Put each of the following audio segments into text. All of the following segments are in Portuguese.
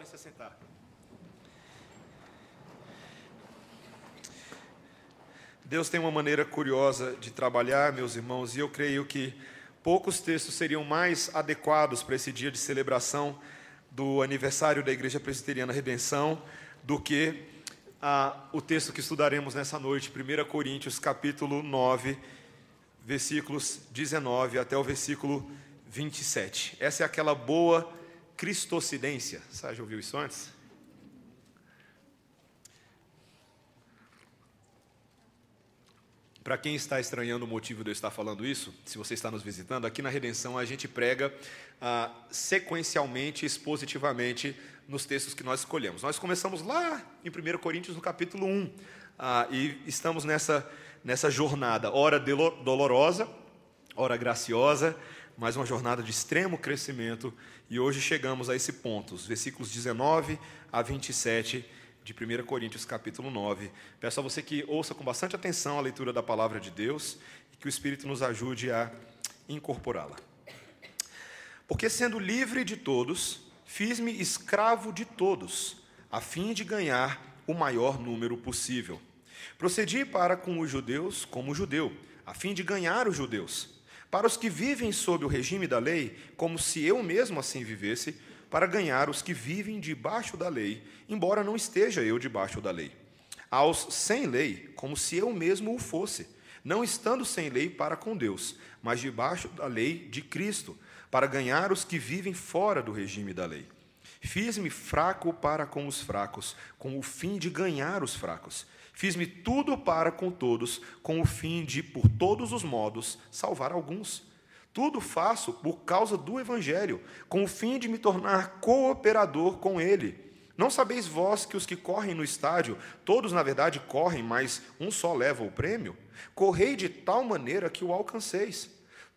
podem se sentar. Deus tem uma maneira curiosa de trabalhar, meus irmãos, e eu creio que poucos textos seriam mais adequados para esse dia de celebração do aniversário da Igreja Presbiteriana Redenção do que ah, o texto que estudaremos nessa noite, 1 Coríntios capítulo 9, versículos 19 até o versículo 27. Essa é aquela boa cristocidência. Você já ouviu isso antes? Para quem está estranhando o motivo de eu estar falando isso, se você está nos visitando, aqui na Redenção a gente prega ah, sequencialmente, expositivamente, nos textos que nós escolhemos. Nós começamos lá em 1 Coríntios, no capítulo 1, ah, e estamos nessa, nessa jornada, ora dolorosa, ora graciosa, mas uma jornada de extremo crescimento, e hoje chegamos a esse ponto, os versículos 19 a 27 de 1 Coríntios capítulo 9. Peço a você que ouça com bastante atenção a leitura da palavra de Deus e que o Espírito nos ajude a incorporá-la. Porque sendo livre de todos, fiz-me escravo de todos, a fim de ganhar o maior número possível. Procedi para com os judeus como judeu, a fim de ganhar os judeus. Para os que vivem sob o regime da lei, como se eu mesmo assim vivesse, para ganhar os que vivem debaixo da lei, embora não esteja eu debaixo da lei. Aos sem lei, como se eu mesmo o fosse, não estando sem lei para com Deus, mas debaixo da lei de Cristo, para ganhar os que vivem fora do regime da lei. Fiz-me fraco para com os fracos, com o fim de ganhar os fracos. Fiz-me tudo para com todos, com o fim de, por todos os modos, salvar alguns. Tudo faço por causa do Evangelho, com o fim de me tornar cooperador com ele. Não sabeis vós que os que correm no estádio, todos na verdade correm, mas um só leva o prêmio? Correi de tal maneira que o alcanceis.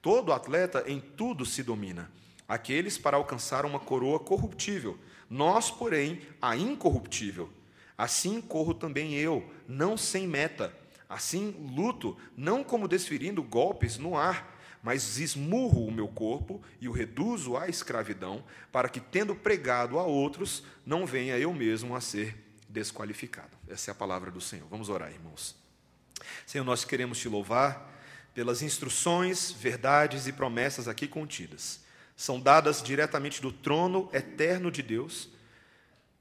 Todo atleta em tudo se domina. Aqueles para alcançar uma coroa corruptível, nós, porém, a incorruptível. Assim corro também eu, não sem meta. Assim luto, não como desferindo golpes no ar mas esmurro o meu corpo e o reduzo à escravidão, para que, tendo pregado a outros, não venha eu mesmo a ser desqualificado. Essa é a palavra do Senhor. Vamos orar, irmãos. Senhor, nós queremos te louvar pelas instruções, verdades e promessas aqui contidas. São dadas diretamente do trono eterno de Deus,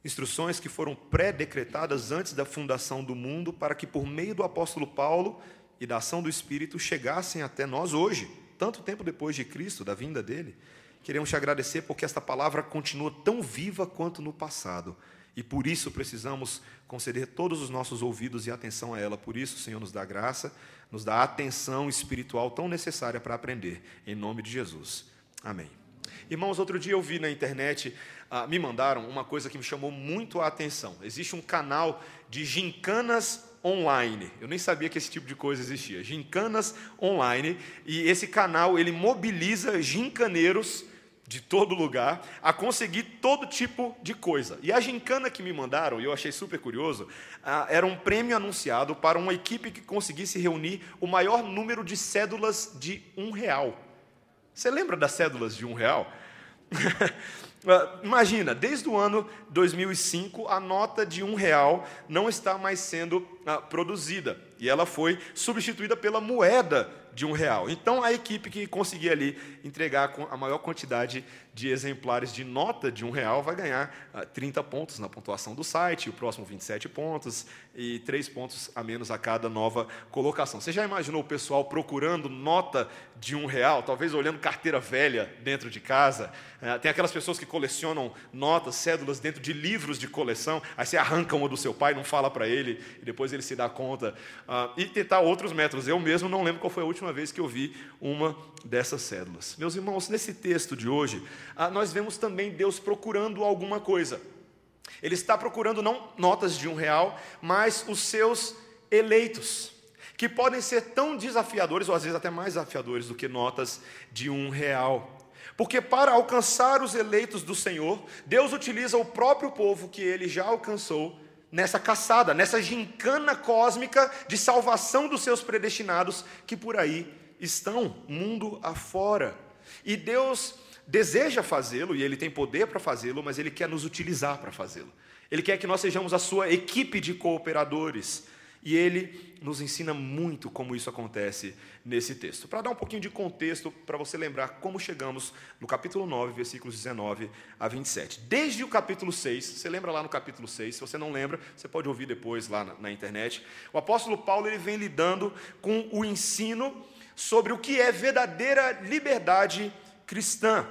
instruções que foram pré-decretadas antes da fundação do mundo, para que, por meio do apóstolo Paulo e da ação do Espírito, chegassem até nós hoje tanto tempo depois de Cristo, da vinda dele, queremos te agradecer porque esta palavra continua tão viva quanto no passado. E por isso precisamos conceder todos os nossos ouvidos e atenção a ela. Por isso, Senhor, nos dá graça, nos dá atenção espiritual tão necessária para aprender. Em nome de Jesus. Amém. Irmãos, outro dia eu vi na internet, ah, me mandaram uma coisa que me chamou muito a atenção. Existe um canal de gincanas online. Eu nem sabia que esse tipo de coisa existia. Gincanas online e esse canal ele mobiliza gincaneiros de todo lugar a conseguir todo tipo de coisa. E a gincana que me mandaram, e eu achei super curioso, ah, era um prêmio anunciado para uma equipe que conseguisse reunir o maior número de cédulas de um real. Você lembra das cédulas de um real? Ah, imagina, desde o ano 2005, a nota de um real não está mais sendo ah, produzida e ela foi substituída pela moeda de um real. Então, a equipe que conseguir ali entregar a maior quantidade de exemplares de nota de um real vai ganhar 30 ah, pontos na pontuação do site, o próximo 27 pontos e 3 pontos a menos a cada nova colocação. Você já imaginou o pessoal procurando nota de um real, talvez olhando carteira velha dentro de casa? Ah, tem aquelas pessoas que colecionam notas, cédulas dentro de livros de coleção, aí você arranca uma do seu pai, não fala para ele, e depois ele se dá conta. E tentar outros métodos. Eu mesmo não lembro qual foi a última vez que eu vi uma dessas cédulas. Meus irmãos, nesse texto de hoje, ah, nós vemos também Deus procurando alguma coisa. Ele está procurando não notas de um real, mas os seus eleitos, que podem ser tão desafiadores, ou às vezes até mais desafiadores do que notas de um real. Porque para alcançar os eleitos do Senhor, Deus utiliza o próprio povo que ele já alcançou nessa caçada, nessa gincana cósmica de salvação dos seus predestinados que por aí estão, mundo afora. E Deus deseja fazê-lo e ele tem poder para fazê-lo, mas ele quer nos utilizar para fazê-lo. Ele quer que nós sejamos a sua equipe de cooperadores. E ele nos ensina muito como isso acontece nesse texto. Para dar um pouquinho de contexto, para você lembrar como chegamos no capítulo 9, versículos 19 a 27. Desde o capítulo 6, você lembra lá no capítulo 6, se você não lembra, você pode ouvir depois lá na, na internet. O apóstolo Paulo ele vem lidando com o ensino sobre o que é verdadeira liberdade cristã.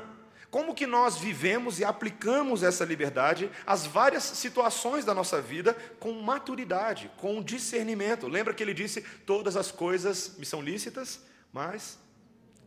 Como que nós vivemos e aplicamos essa liberdade às várias situações da nossa vida com maturidade, com discernimento. Lembra que ele disse: todas as coisas me são lícitas, mas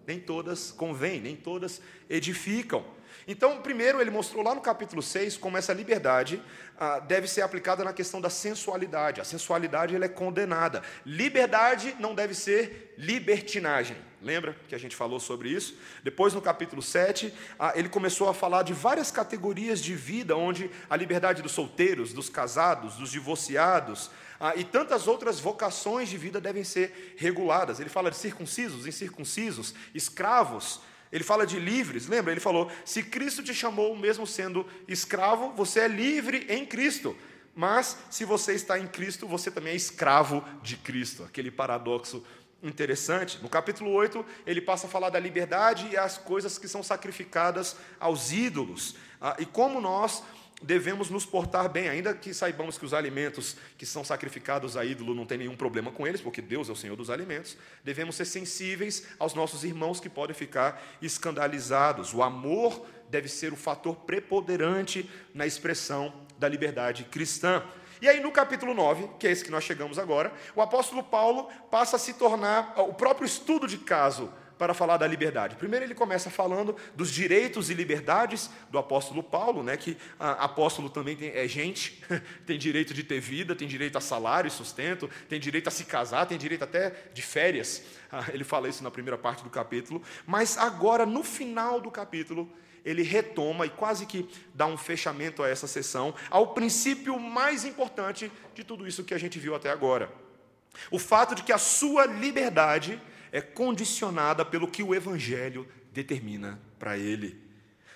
nem todas convêm, nem todas edificam. Então, primeiro, ele mostrou lá no capítulo 6 como essa liberdade ah, deve ser aplicada na questão da sensualidade. A sensualidade ela é condenada. Liberdade não deve ser libertinagem. Lembra que a gente falou sobre isso? Depois, no capítulo 7, ah, ele começou a falar de várias categorias de vida, onde a liberdade dos solteiros, dos casados, dos divorciados, ah, e tantas outras vocações de vida devem ser reguladas. Ele fala de circuncisos, incircuncisos, escravos, ele fala de livres, lembra? Ele falou: se Cristo te chamou, mesmo sendo escravo, você é livre em Cristo. Mas se você está em Cristo, você também é escravo de Cristo. Aquele paradoxo interessante. No capítulo 8, ele passa a falar da liberdade e as coisas que são sacrificadas aos ídolos. Ah, e como nós devemos nos portar bem, ainda que saibamos que os alimentos que são sacrificados a ídolo não tem nenhum problema com eles, porque Deus é o Senhor dos alimentos, devemos ser sensíveis aos nossos irmãos que podem ficar escandalizados. O amor deve ser o fator preponderante na expressão da liberdade cristã. E aí, no capítulo 9, que é esse que nós chegamos agora, o apóstolo Paulo passa a se tornar o próprio estudo de caso para falar da liberdade. Primeiro ele começa falando dos direitos e liberdades do apóstolo Paulo, né, que a, apóstolo também tem, é gente, tem direito de ter vida, tem direito a salário e sustento, tem direito a se casar, tem direito até de férias. Ah, ele fala isso na primeira parte do capítulo, mas agora no final do capítulo ele retoma e quase que dá um fechamento a essa sessão, ao princípio mais importante de tudo isso que a gente viu até agora. O fato de que a sua liberdade é condicionada pelo que o Evangelho determina para ele.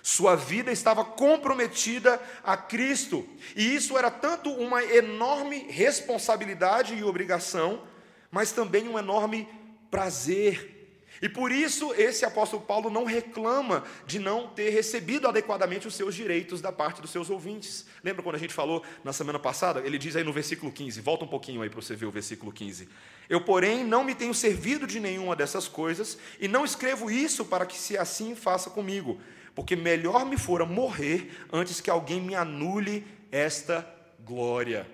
Sua vida estava comprometida a Cristo, e isso era tanto uma enorme responsabilidade e obrigação, mas também um enorme prazer e por isso esse apóstolo Paulo não reclama de não ter recebido adequadamente os seus direitos da parte dos seus ouvintes. Lembra quando a gente falou na semana passada? Ele diz aí no versículo 15, volta um pouquinho aí para você ver o versículo 15. Eu, porém, não me tenho servido de nenhuma dessas coisas, e não escrevo isso para que se assim faça comigo, porque melhor me fora morrer antes que alguém me anule esta glória.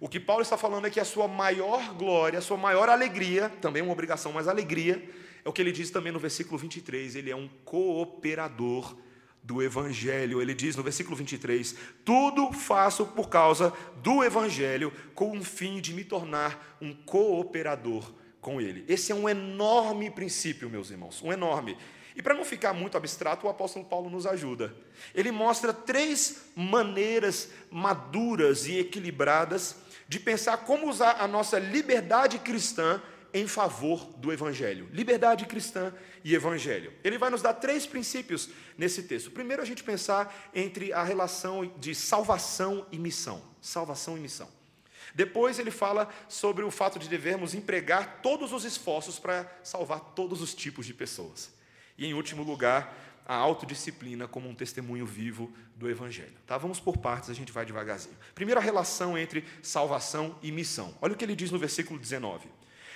O que Paulo está falando é que a sua maior glória, a sua maior alegria, também uma obrigação, mas alegria, é o que ele diz também no versículo 23, ele é um cooperador do Evangelho. Ele diz no versículo 23: Tudo faço por causa do Evangelho, com o fim de me tornar um cooperador com ele. Esse é um enorme princípio, meus irmãos, um enorme. E para não ficar muito abstrato, o apóstolo Paulo nos ajuda. Ele mostra três maneiras maduras e equilibradas de pensar como usar a nossa liberdade cristã em favor do Evangelho. Liberdade cristã e Evangelho. Ele vai nos dar três princípios nesse texto. Primeiro, a gente pensar entre a relação de salvação e missão. Salvação e missão. Depois, ele fala sobre o fato de devermos empregar todos os esforços para salvar todos os tipos de pessoas. E, em último lugar, a autodisciplina como um testemunho vivo do Evangelho. Tá? Vamos por partes, a gente vai devagarzinho. Primeiro, a relação entre salvação e missão. Olha o que ele diz no versículo 19.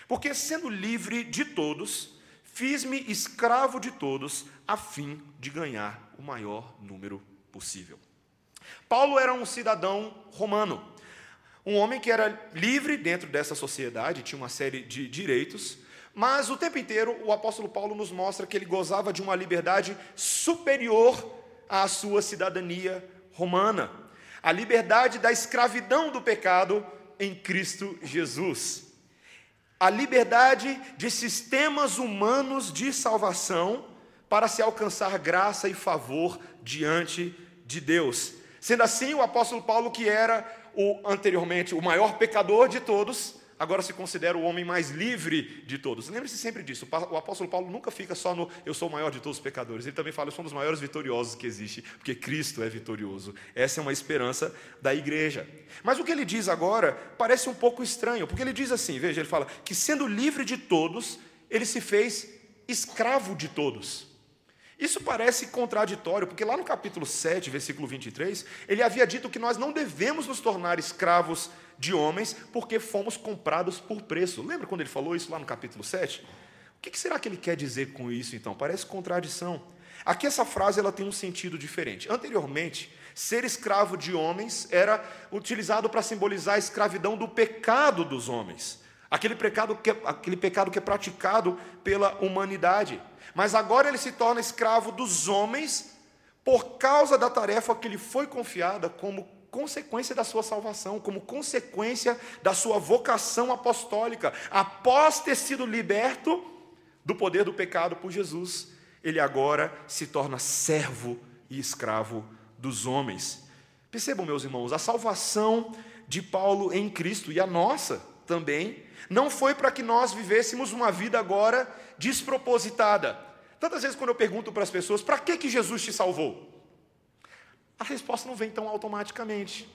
Porque sendo livre de todos, fiz-me escravo de todos, a fim de ganhar o maior número possível. Paulo era um cidadão romano, um homem que era livre dentro dessa sociedade, tinha uma série de direitos, mas o tempo inteiro o apóstolo Paulo nos mostra que ele gozava de uma liberdade superior à sua cidadania romana, a liberdade da escravidão do pecado em Cristo Jesus a liberdade de sistemas humanos de salvação para se alcançar graça e favor diante de Deus. Sendo assim, o apóstolo Paulo, que era o anteriormente o maior pecador de todos, agora se considera o homem mais livre de todos. Lembre-se sempre disso. O apóstolo Paulo nunca fica só no eu sou o maior de todos os pecadores. Ele também fala eu sou um dos maiores vitoriosos que existe, porque Cristo é vitorioso. Essa é uma esperança da igreja. Mas o que ele diz agora parece um pouco estranho, porque ele diz assim, veja, ele fala que sendo livre de todos, ele se fez escravo de todos. Isso parece contraditório, porque lá no capítulo 7, versículo 23, ele havia dito que nós não devemos nos tornar escravos de homens, porque fomos comprados por preço. Lembra quando ele falou isso lá no capítulo 7? O que será que ele quer dizer com isso, então? Parece contradição. Aqui essa frase ela tem um sentido diferente. Anteriormente, ser escravo de homens era utilizado para simbolizar a escravidão do pecado dos homens. Aquele pecado, que, é, aquele pecado que é praticado pela humanidade. Mas agora ele se torna escravo dos homens por causa da tarefa que lhe foi confiada como consequência da sua salvação, como consequência da sua vocação apostólica. Após ter sido liberto do poder do pecado por Jesus, ele agora se torna servo e escravo dos homens. Percebam, meus irmãos, a salvação de Paulo em Cristo e a nossa também não foi para que nós vivêssemos uma vida agora despropositada. Tantas vezes quando eu pergunto para as pessoas, para que, que Jesus te salvou? A resposta não vem tão automaticamente.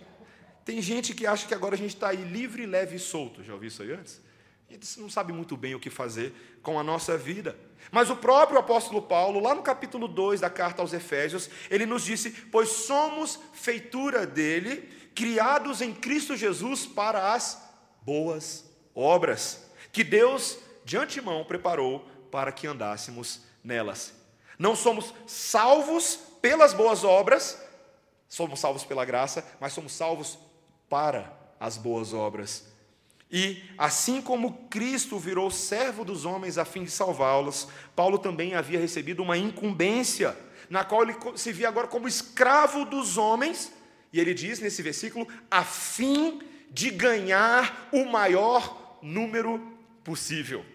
Tem gente que acha que agora a gente está aí livre, leve e solto. Já ouviu isso aí antes? Gente não sabe muito bem o que fazer com a nossa vida. Mas o próprio apóstolo Paulo, lá no capítulo 2 da carta aos Efésios, ele nos disse: Pois somos feitura dele, criados em Cristo Jesus para as boas obras, que Deus de antemão preparou para que andássemos nelas. Não somos salvos pelas boas obras, somos salvos pela graça, mas somos salvos para as boas obras. E assim como Cristo virou servo dos homens a fim de salvá-los, Paulo também havia recebido uma incumbência, na qual ele se via agora como escravo dos homens, e ele diz nesse versículo, a fim de ganhar o maior número possível.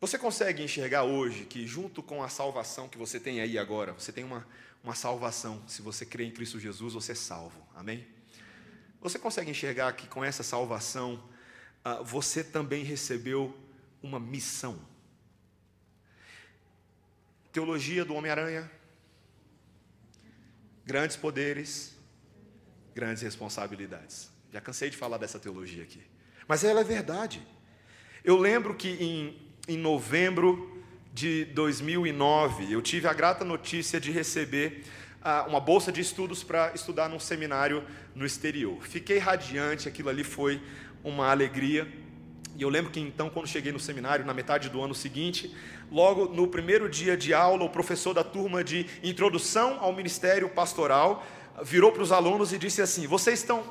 Você consegue enxergar hoje que, junto com a salvação que você tem aí agora, você tem uma, uma salvação. Se você crê em Cristo Jesus, você é salvo. Amém? Você consegue enxergar que com essa salvação, ah, você também recebeu uma missão. Teologia do Homem-Aranha. Grandes poderes, grandes responsabilidades. Já cansei de falar dessa teologia aqui. Mas ela é verdade. Eu lembro que em em novembro de 2009, eu tive a grata notícia de receber ah, uma bolsa de estudos para estudar num seminário no exterior. Fiquei radiante, aquilo ali foi uma alegria. E eu lembro que então, quando cheguei no seminário, na metade do ano seguinte, logo no primeiro dia de aula, o professor da turma de introdução ao ministério pastoral virou para os alunos e disse assim: Vocês estão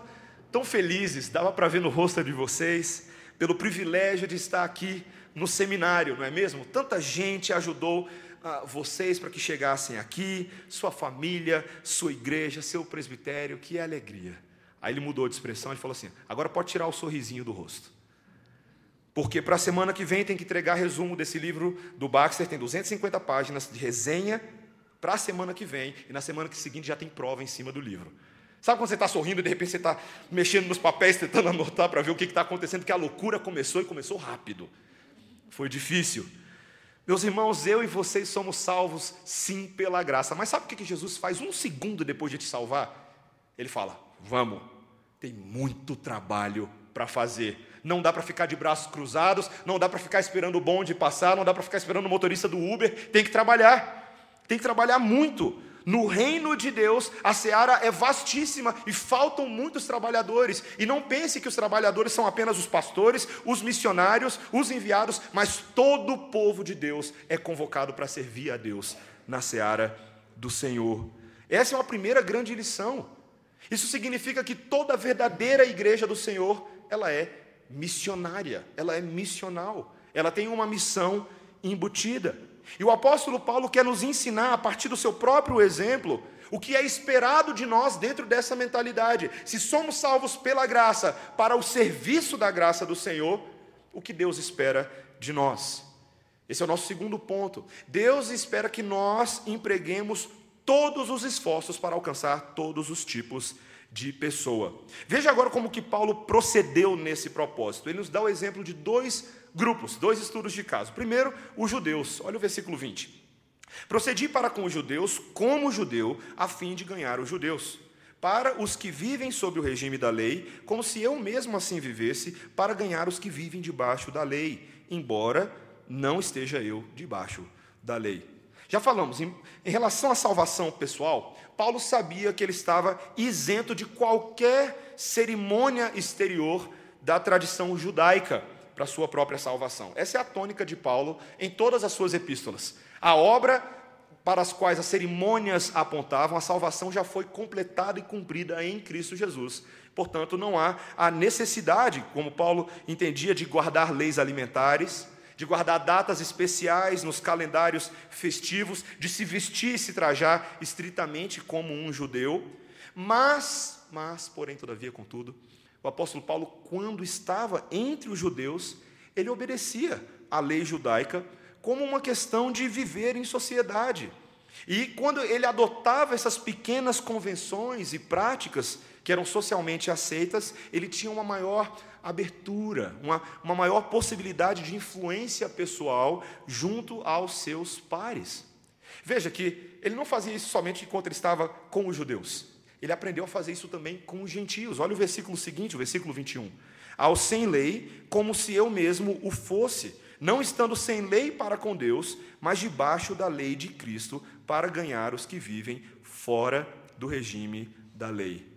tão felizes, dava para ver no rosto de vocês, pelo privilégio de estar aqui no seminário, não é mesmo? Tanta gente ajudou ah, vocês para que chegassem aqui, sua família, sua igreja, seu presbitério, que alegria. Aí ele mudou de expressão e falou assim: agora pode tirar o sorrisinho do rosto. Porque para a semana que vem tem que entregar resumo desse livro do Baxter, tem 250 páginas de resenha para a semana que vem, e na semana seguinte já tem prova em cima do livro. Sabe quando você está sorrindo e de repente você está mexendo nos papéis, tentando anotar para ver o que está acontecendo, que a loucura começou e começou rápido. Foi difícil. Meus irmãos, eu e vocês somos salvos sim pela graça. Mas sabe o que Jesus faz um segundo depois de te salvar? Ele fala: Vamos, tem muito trabalho para fazer. Não dá para ficar de braços cruzados, não dá para ficar esperando o bonde passar, não dá para ficar esperando o motorista do Uber. Tem que trabalhar, tem que trabalhar muito. No reino de Deus, a seara é vastíssima e faltam muitos trabalhadores. E não pense que os trabalhadores são apenas os pastores, os missionários, os enviados, mas todo o povo de Deus é convocado para servir a Deus na seara do Senhor. Essa é uma primeira grande lição. Isso significa que toda a verdadeira igreja do Senhor, ela é missionária, ela é missional, ela tem uma missão embutida. E o apóstolo Paulo quer nos ensinar, a partir do seu próprio exemplo, o que é esperado de nós dentro dessa mentalidade. Se somos salvos pela graça, para o serviço da graça do Senhor, o que Deus espera de nós. Esse é o nosso segundo ponto. Deus espera que nós empreguemos todos os esforços para alcançar todos os tipos de pessoa. Veja agora como que Paulo procedeu nesse propósito. Ele nos dá o exemplo de dois grupos, dois estudos de caso. Primeiro, os judeus. Olha o versículo 20. Procedi para com os judeus como judeu, a fim de ganhar os judeus. Para os que vivem sob o regime da lei, como se eu mesmo assim vivesse, para ganhar os que vivem debaixo da lei, embora não esteja eu debaixo da lei. Já falamos, em, em relação à salvação pessoal, Paulo sabia que ele estava isento de qualquer cerimônia exterior da tradição judaica para sua própria salvação. Essa é a tônica de Paulo em todas as suas epístolas. A obra para as quais as cerimônias apontavam, a salvação já foi completada e cumprida em Cristo Jesus. Portanto, não há a necessidade, como Paulo entendia, de guardar leis alimentares, de guardar datas especiais nos calendários festivos, de se vestir e se trajar estritamente como um judeu. Mas, mas, porém, todavia, contudo, o apóstolo Paulo, quando estava entre os judeus, ele obedecia à lei judaica como uma questão de viver em sociedade. E quando ele adotava essas pequenas convenções e práticas que eram socialmente aceitas, ele tinha uma maior abertura, uma, uma maior possibilidade de influência pessoal junto aos seus pares. Veja que ele não fazia isso somente enquanto ele estava com os judeus, ele aprendeu a fazer isso também com os gentios. Olha o versículo seguinte, o versículo 21. Ao sem lei, como se eu mesmo o fosse não estando sem lei para com Deus, mas debaixo da lei de Cristo, para ganhar os que vivem fora do regime da lei.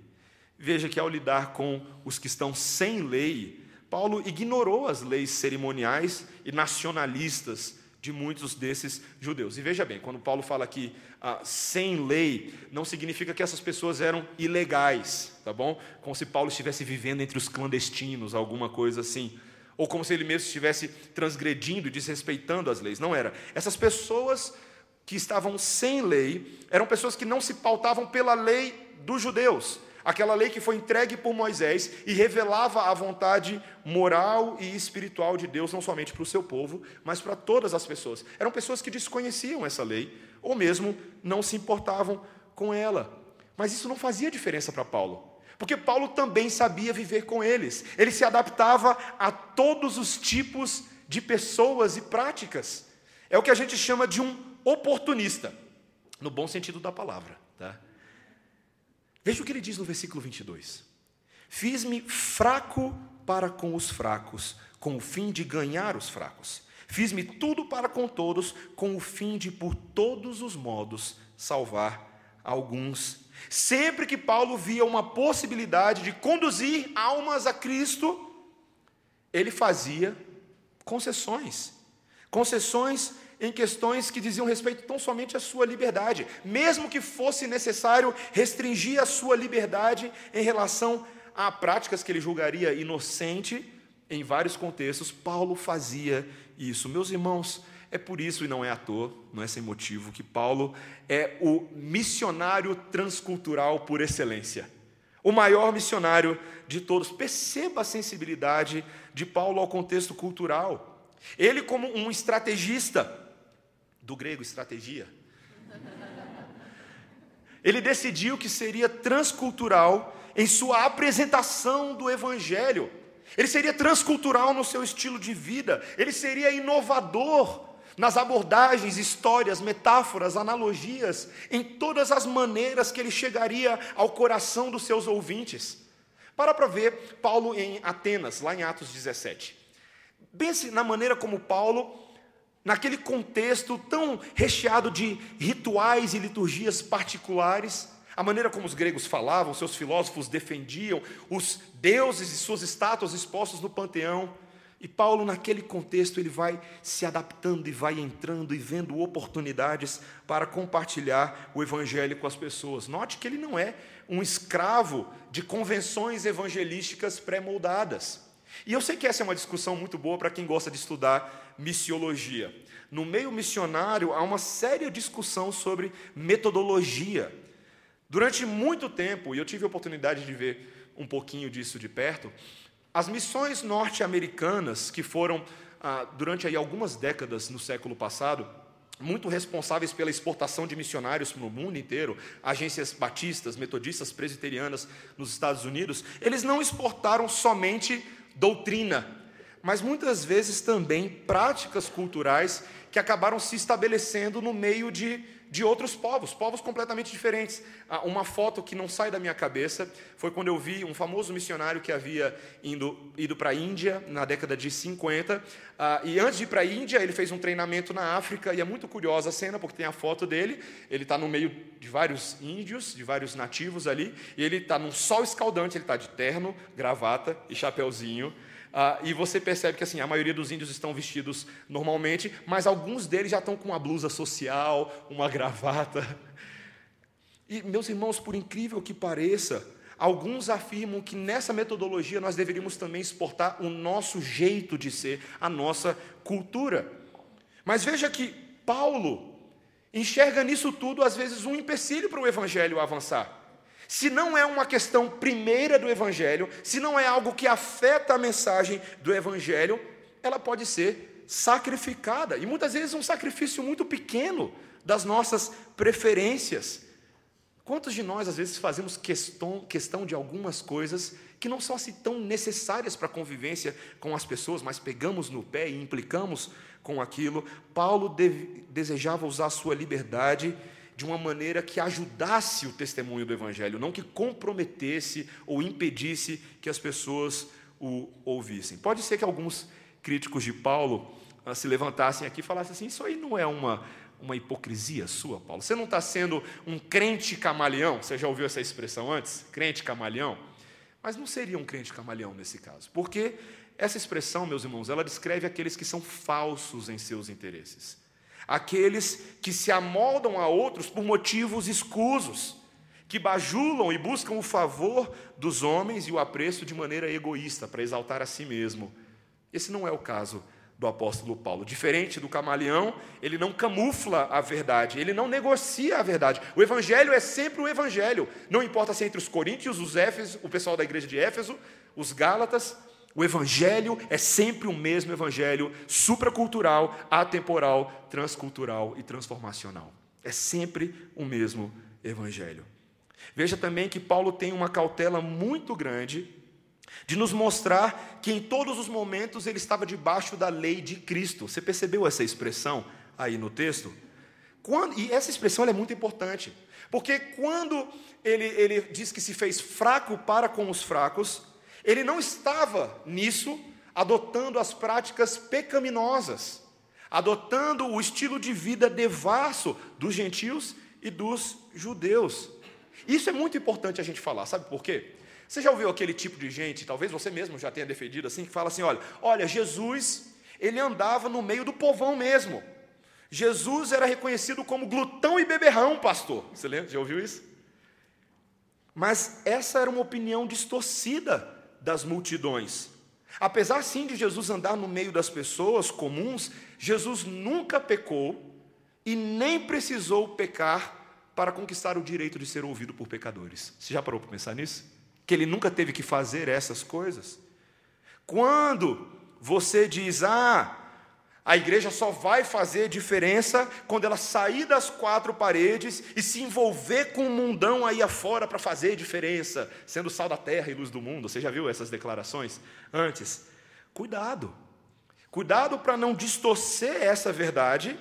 Veja que ao lidar com os que estão sem lei, Paulo ignorou as leis cerimoniais e nacionalistas de muitos desses judeus. E veja bem, quando Paulo fala aqui ah, sem lei, não significa que essas pessoas eram ilegais, tá bom? Como se Paulo estivesse vivendo entre os clandestinos, alguma coisa assim ou como se ele mesmo estivesse transgredindo desrespeitando as leis. Não era. Essas pessoas que estavam sem lei eram pessoas que não se pautavam pela lei dos judeus, aquela lei que foi entregue por Moisés e revelava a vontade moral e espiritual de Deus, não somente para o seu povo, mas para todas as pessoas. Eram pessoas que desconheciam essa lei, ou mesmo não se importavam com ela. Mas isso não fazia diferença para Paulo. Porque Paulo também sabia viver com eles. Ele se adaptava a todos os tipos de pessoas e práticas. É o que a gente chama de um oportunista, no bom sentido da palavra. Tá? Veja o que ele diz no versículo 22. Fiz-me fraco para com os fracos, com o fim de ganhar os fracos. Fiz-me tudo para com todos, com o fim de, por todos os modos, salvar alguns Sempre que Paulo via uma possibilidade de conduzir almas a Cristo, ele fazia concessões. Concessões em questões que diziam respeito tão somente à sua liberdade, mesmo que fosse necessário restringir a sua liberdade em relação a práticas que ele julgaria inocente, em vários contextos, Paulo fazia isso. Meus irmãos, é por isso, e não é à toa, não é sem motivo, que Paulo é o missionário transcultural por excelência. O maior missionário de todos. Perceba a sensibilidade de Paulo ao contexto cultural. Ele, como um estrategista, do grego estratégia, ele decidiu que seria transcultural em sua apresentação do evangelho. Ele seria transcultural no seu estilo de vida, ele seria inovador nas abordagens, histórias, metáforas, analogias, em todas as maneiras que ele chegaria ao coração dos seus ouvintes. Para para ver Paulo em Atenas, lá em Atos 17. Pense na maneira como Paulo, naquele contexto tão recheado de rituais e liturgias particulares, a maneira como os gregos falavam, seus filósofos defendiam os deuses e suas estátuas expostos no panteão, e Paulo, naquele contexto, ele vai se adaptando e vai entrando e vendo oportunidades para compartilhar o evangelho com as pessoas. Note que ele não é um escravo de convenções evangelísticas pré-moldadas. E eu sei que essa é uma discussão muito boa para quem gosta de estudar missiologia. No meio missionário, há uma séria discussão sobre metodologia. Durante muito tempo, e eu tive a oportunidade de ver um pouquinho disso de perto, as missões norte-americanas, que foram ah, durante aí algumas décadas no século passado, muito responsáveis pela exportação de missionários para o mundo inteiro, agências batistas, metodistas, presbiterianas nos Estados Unidos, eles não exportaram somente doutrina, mas muitas vezes também práticas culturais que acabaram se estabelecendo no meio de de outros povos, povos completamente diferentes. Ah, uma foto que não sai da minha cabeça foi quando eu vi um famoso missionário que havia indo, ido para a Índia na década de 50. Ah, e antes de ir para a Índia, ele fez um treinamento na África. E é muito curiosa a cena, porque tem a foto dele. Ele está no meio de vários índios, de vários nativos ali. E ele está num sol escaldante. Ele está de terno, gravata e chapéuzinho. Ah, e você percebe que assim, a maioria dos índios estão vestidos normalmente, mas alguns deles já estão com uma blusa social, uma gravata. E, meus irmãos, por incrível que pareça, alguns afirmam que nessa metodologia nós deveríamos também exportar o nosso jeito de ser, a nossa cultura. Mas veja que Paulo enxerga nisso tudo, às vezes, um empecilho para o evangelho avançar. Se não é uma questão primeira do Evangelho, se não é algo que afeta a mensagem do Evangelho, ela pode ser sacrificada. E muitas vezes um sacrifício muito pequeno das nossas preferências. Quantos de nós, às vezes, fazemos questão, questão de algumas coisas que não são assim tão necessárias para a convivência com as pessoas, mas pegamos no pé e implicamos com aquilo? Paulo de, desejava usar a sua liberdade de uma maneira que ajudasse o testemunho do Evangelho, não que comprometesse ou impedisse que as pessoas o ouvissem. Pode ser que alguns críticos de Paulo ah, se levantassem aqui e falassem assim: Isso aí não é uma, uma hipocrisia sua, Paulo? Você não está sendo um crente camaleão? Você já ouviu essa expressão antes? Crente camaleão? Mas não seria um crente camaleão nesse caso, porque essa expressão, meus irmãos, ela descreve aqueles que são falsos em seus interesses aqueles que se amoldam a outros por motivos escusos, que bajulam e buscam o favor dos homens e o apreço de maneira egoísta, para exaltar a si mesmo. Esse não é o caso do apóstolo Paulo. Diferente do camaleão, ele não camufla a verdade, ele não negocia a verdade. O evangelho é sempre o evangelho. Não importa se é entre os coríntios, os éfesos, o pessoal da igreja de Éfeso, os gálatas, o evangelho é sempre o mesmo evangelho, supracultural, atemporal, transcultural e transformacional. É sempre o mesmo evangelho. Veja também que Paulo tem uma cautela muito grande de nos mostrar que em todos os momentos ele estava debaixo da lei de Cristo. Você percebeu essa expressão aí no texto? Quando, e essa expressão é muito importante, porque quando ele, ele diz que se fez fraco para com os fracos, ele não estava nisso adotando as práticas pecaminosas, adotando o estilo de vida devasso dos gentios e dos judeus. Isso é muito importante a gente falar, sabe por quê? Você já ouviu aquele tipo de gente, talvez você mesmo já tenha defendido assim, que fala assim: olha, olha, Jesus, ele andava no meio do povão mesmo. Jesus era reconhecido como glutão e beberrão, pastor. Você lembra? Já ouviu isso? Mas essa era uma opinião distorcida das multidões. Apesar sim de Jesus andar no meio das pessoas comuns, Jesus nunca pecou e nem precisou pecar para conquistar o direito de ser ouvido por pecadores. Você já parou para pensar nisso? Que ele nunca teve que fazer essas coisas? Quando você diz, ah, a igreja só vai fazer diferença quando ela sair das quatro paredes e se envolver com o mundão aí afora para fazer diferença, sendo sal da terra e luz do mundo. Você já viu essas declarações antes? Cuidado. Cuidado para não distorcer essa verdade,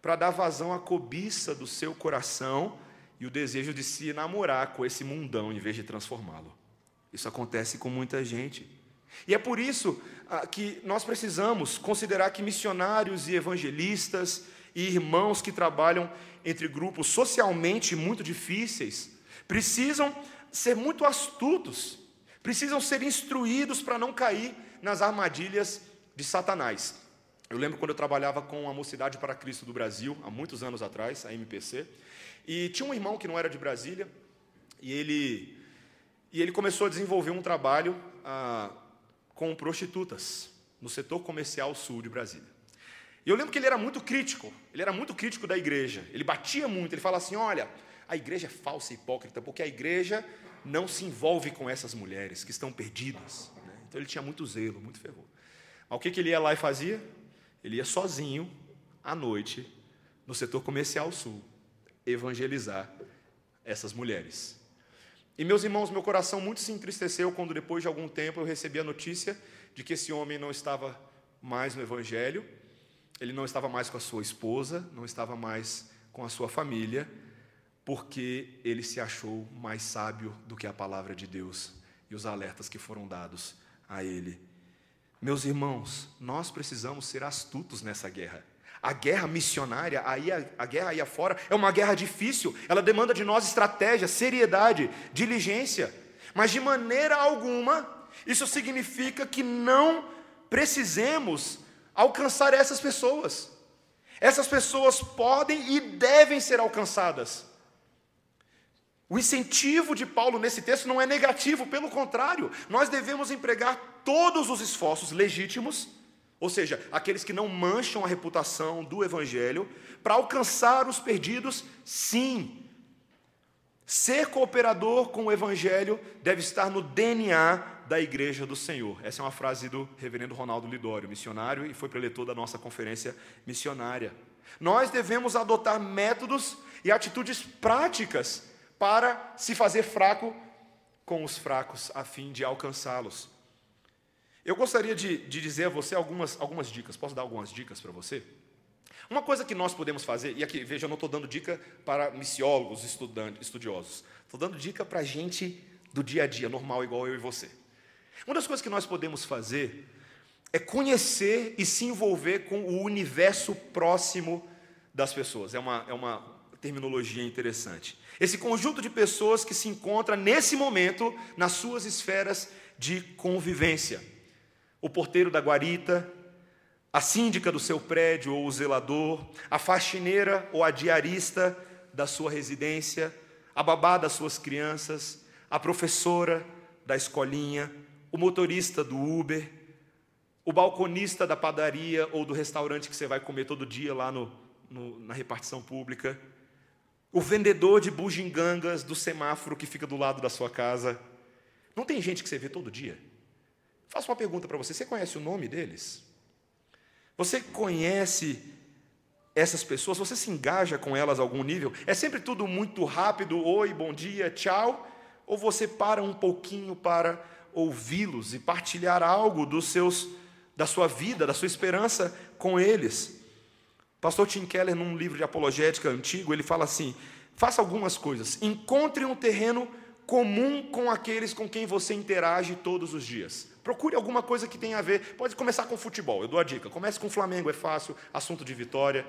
para dar vazão à cobiça do seu coração e o desejo de se enamorar com esse mundão em vez de transformá-lo. Isso acontece com muita gente. E é por isso ah, que nós precisamos considerar que missionários e evangelistas e irmãos que trabalham entre grupos socialmente muito difíceis precisam ser muito astutos, precisam ser instruídos para não cair nas armadilhas de Satanás. Eu lembro quando eu trabalhava com a Mocidade para Cristo do Brasil, há muitos anos atrás, a MPC, e tinha um irmão que não era de Brasília, e ele, e ele começou a desenvolver um trabalho ah, com prostitutas no setor comercial sul de Brasília. E eu lembro que ele era muito crítico, ele era muito crítico da igreja, ele batia muito, ele fala assim: olha, a igreja é falsa e hipócrita, porque a igreja não se envolve com essas mulheres que estão perdidas. Então ele tinha muito zelo, muito fervor. Mas o que ele ia lá e fazia? Ele ia sozinho, à noite, no setor comercial sul, evangelizar essas mulheres. E meus irmãos, meu coração muito se entristeceu quando depois de algum tempo eu recebi a notícia de que esse homem não estava mais no evangelho, ele não estava mais com a sua esposa, não estava mais com a sua família, porque ele se achou mais sábio do que a palavra de Deus e os alertas que foram dados a ele. Meus irmãos, nós precisamos ser astutos nessa guerra. A guerra missionária, aí a, a guerra aí afora, é uma guerra difícil, ela demanda de nós estratégia, seriedade, diligência, mas de maneira alguma isso significa que não precisemos alcançar essas pessoas. Essas pessoas podem e devem ser alcançadas. O incentivo de Paulo nesse texto não é negativo, pelo contrário, nós devemos empregar todos os esforços legítimos, ou seja, aqueles que não mancham a reputação do Evangelho, para alcançar os perdidos, sim. Ser cooperador com o Evangelho deve estar no DNA da Igreja do Senhor. Essa é uma frase do reverendo Ronaldo Lidório, missionário, e foi preletor da nossa conferência missionária. Nós devemos adotar métodos e atitudes práticas para se fazer fraco com os fracos, a fim de alcançá-los. Eu gostaria de, de, dizer a você algumas, algumas dicas. Posso dar algumas dicas para você? Uma coisa que nós podemos fazer, e aqui, veja, eu não estou dando dica para missiólogos, estudantes, estudiosos. Estou dando dica para gente do dia a dia, normal, igual eu e você. Uma das coisas que nós podemos fazer é conhecer e se envolver com o universo próximo das pessoas. É uma, é uma terminologia interessante. Esse conjunto de pessoas que se encontra nesse momento nas suas esferas de convivência. O porteiro da guarita, a síndica do seu prédio ou o zelador, a faxineira ou a diarista da sua residência, a babá das suas crianças, a professora da escolinha, o motorista do Uber, o balconista da padaria ou do restaurante que você vai comer todo dia lá no, no, na repartição pública, o vendedor de bugigangas do semáforo que fica do lado da sua casa. Não tem gente que você vê todo dia? Faço uma pergunta para você: você conhece o nome deles? Você conhece essas pessoas? Você se engaja com elas a algum nível? É sempre tudo muito rápido: oi, bom dia, tchau? Ou você para um pouquinho para ouvi-los e partilhar algo dos seus, da sua vida, da sua esperança com eles? Pastor Tim Keller, num livro de apologética antigo, ele fala assim: faça algumas coisas. Encontre um terreno comum com aqueles com quem você interage todos os dias. Procure alguma coisa que tenha a ver. Pode começar com futebol, eu dou a dica. Comece com Flamengo, é fácil, assunto de vitória.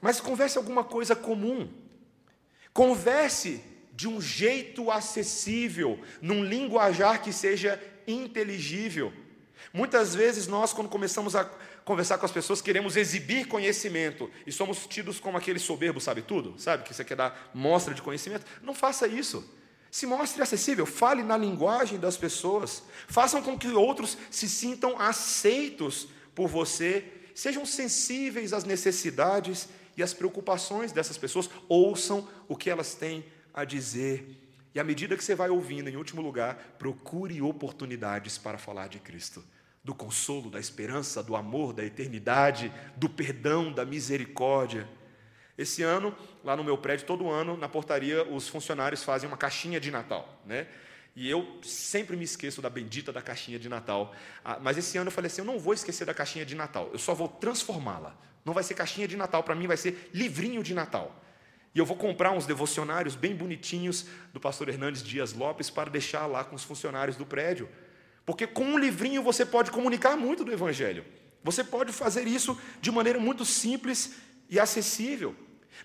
Mas converse alguma coisa comum. Converse de um jeito acessível, num linguajar que seja inteligível. Muitas vezes nós, quando começamos a conversar com as pessoas, queremos exibir conhecimento e somos tidos como aquele soberbo sabe tudo, sabe? Que você quer dar mostra de conhecimento. Não faça isso. Se mostre acessível, fale na linguagem das pessoas, façam com que outros se sintam aceitos por você, sejam sensíveis às necessidades e às preocupações dessas pessoas, ouçam o que elas têm a dizer. E à medida que você vai ouvindo, em último lugar, procure oportunidades para falar de Cristo do consolo, da esperança, do amor, da eternidade, do perdão, da misericórdia. Esse ano, lá no meu prédio, todo ano, na portaria, os funcionários fazem uma caixinha de Natal, né? E eu sempre me esqueço da bendita da caixinha de Natal. Ah, mas esse ano eu falei assim: eu não vou esquecer da caixinha de Natal, eu só vou transformá-la. Não vai ser caixinha de Natal, para mim vai ser livrinho de Natal. E eu vou comprar uns devocionários bem bonitinhos do pastor Hernandes Dias Lopes para deixar lá com os funcionários do prédio. Porque com um livrinho você pode comunicar muito do Evangelho. Você pode fazer isso de maneira muito simples e acessível.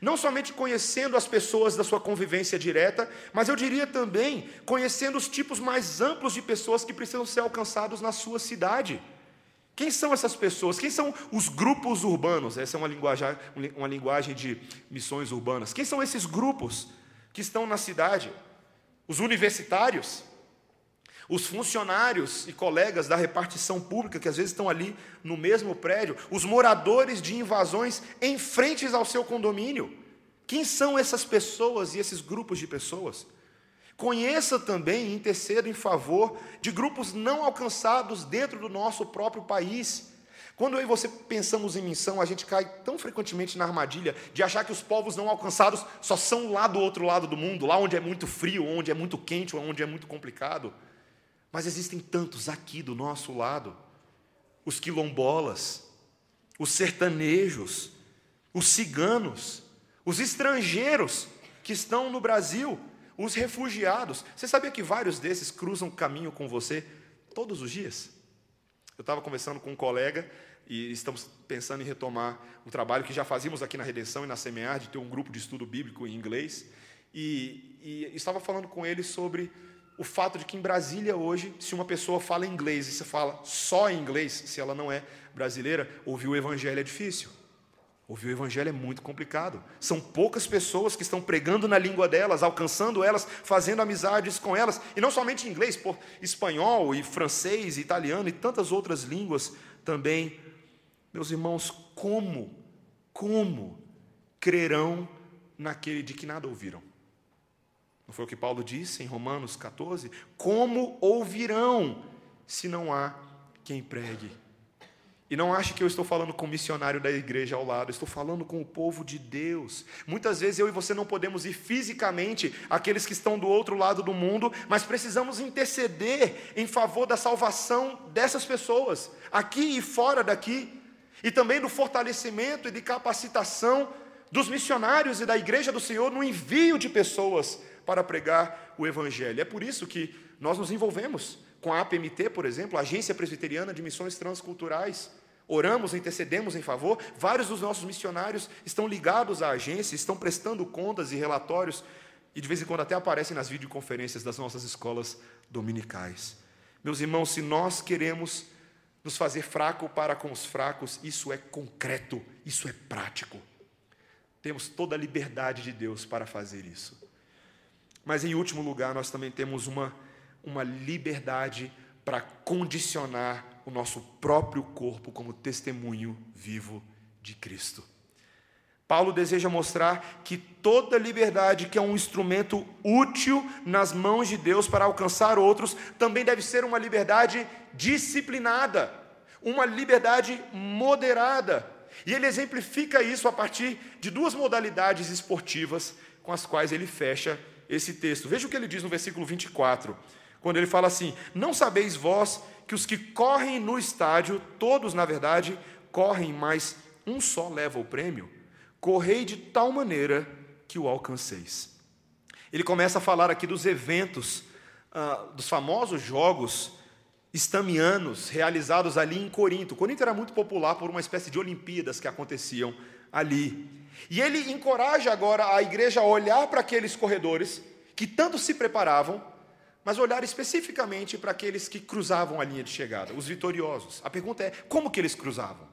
Não somente conhecendo as pessoas da sua convivência direta, mas eu diria também conhecendo os tipos mais amplos de pessoas que precisam ser alcançados na sua cidade. Quem são essas pessoas? Quem são os grupos urbanos? Essa é uma linguagem, uma linguagem de missões urbanas. Quem são esses grupos que estão na cidade? Os universitários, os funcionários e colegas da repartição pública, que às vezes estão ali no mesmo prédio, os moradores de invasões em frente ao seu condomínio. Quem são essas pessoas e esses grupos de pessoas? Conheça também e interceda em favor de grupos não alcançados dentro do nosso próprio país. Quando eu e você pensamos em missão, a gente cai tão frequentemente na armadilha de achar que os povos não alcançados só são lá do outro lado do mundo, lá onde é muito frio, onde é muito quente, onde é muito complicado. Mas existem tantos aqui do nosso lado: os quilombolas, os sertanejos, os ciganos, os estrangeiros que estão no Brasil, os refugiados. Você sabia que vários desses cruzam caminho com você todos os dias? Eu estava conversando com um colega e estamos pensando em retomar um trabalho que já fazíamos aqui na Redenção e na Semear, de ter um grupo de estudo bíblico em inglês. E, e estava falando com ele sobre o fato de que em Brasília hoje, se uma pessoa fala inglês e você fala só inglês, se ela não é brasileira, ouvir o evangelho é difícil. Ouvir o evangelho é muito complicado. São poucas pessoas que estão pregando na língua delas, alcançando elas, fazendo amizades com elas, e não somente em inglês, por espanhol e francês, e italiano e tantas outras línguas também. Meus irmãos, como, como crerão naquele de que nada ouviram? Não foi o que Paulo disse em Romanos 14? Como ouvirão se não há quem pregue? E não ache que eu estou falando com o missionário da igreja ao lado, estou falando com o povo de Deus. Muitas vezes eu e você não podemos ir fisicamente àqueles que estão do outro lado do mundo, mas precisamos interceder em favor da salvação dessas pessoas, aqui e fora daqui, e também do fortalecimento e de capacitação dos missionários e da igreja do Senhor no envio de pessoas para pregar o evangelho. É por isso que nós nos envolvemos com a APMT, por exemplo, a Agência Presbiteriana de Missões Transculturais oramos, intercedemos em favor. Vários dos nossos missionários estão ligados à agência, estão prestando contas e relatórios, e de vez em quando até aparecem nas videoconferências das nossas escolas dominicais. Meus irmãos, se nós queremos nos fazer fraco para com os fracos, isso é concreto, isso é prático. Temos toda a liberdade de Deus para fazer isso. Mas, em último lugar, nós também temos uma, uma liberdade para condicionar o nosso próprio corpo como testemunho vivo de Cristo. Paulo deseja mostrar que toda liberdade que é um instrumento útil nas mãos de Deus para alcançar outros, também deve ser uma liberdade disciplinada, uma liberdade moderada. E ele exemplifica isso a partir de duas modalidades esportivas com as quais ele fecha esse texto. Veja o que ele diz no versículo 24, quando ele fala assim: Não sabeis vós que os que correm no estádio, todos na verdade correm, mas um só leva o prêmio. Correi de tal maneira que o alcanceis. Ele começa a falar aqui dos eventos, ah, dos famosos jogos estamianos realizados ali em Corinto. Corinto era muito popular por uma espécie de Olimpíadas que aconteciam ali. E ele encoraja agora a igreja a olhar para aqueles corredores que tanto se preparavam mas olhar especificamente para aqueles que cruzavam a linha de chegada, os vitoriosos. A pergunta é: como que eles cruzavam?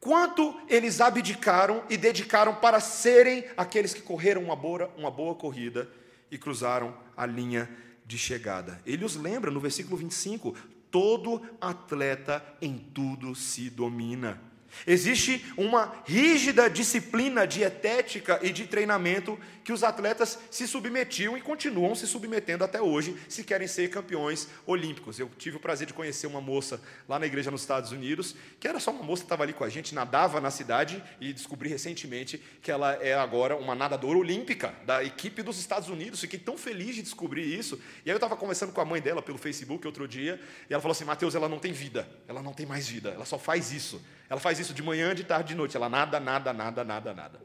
Quanto eles abdicaram e dedicaram para serem aqueles que correram uma boa, uma boa corrida e cruzaram a linha de chegada? Ele os lembra no versículo 25: todo atleta em tudo se domina. Existe uma rígida disciplina dietética e de treinamento que os atletas se submetiam e continuam se submetendo até hoje, se querem ser campeões olímpicos. Eu tive o prazer de conhecer uma moça lá na igreja nos Estados Unidos, que era só uma moça que estava ali com a gente, nadava na cidade e descobri recentemente que ela é agora uma nadadora olímpica da equipe dos Estados Unidos. Fiquei tão feliz de descobrir isso. E aí eu estava conversando com a mãe dela pelo Facebook outro dia, e ela falou assim: Mateus, ela não tem vida, ela não tem mais vida, ela só faz isso. Ela faz isso de manhã, de tarde, de noite. Ela nada, nada, nada, nada, nada.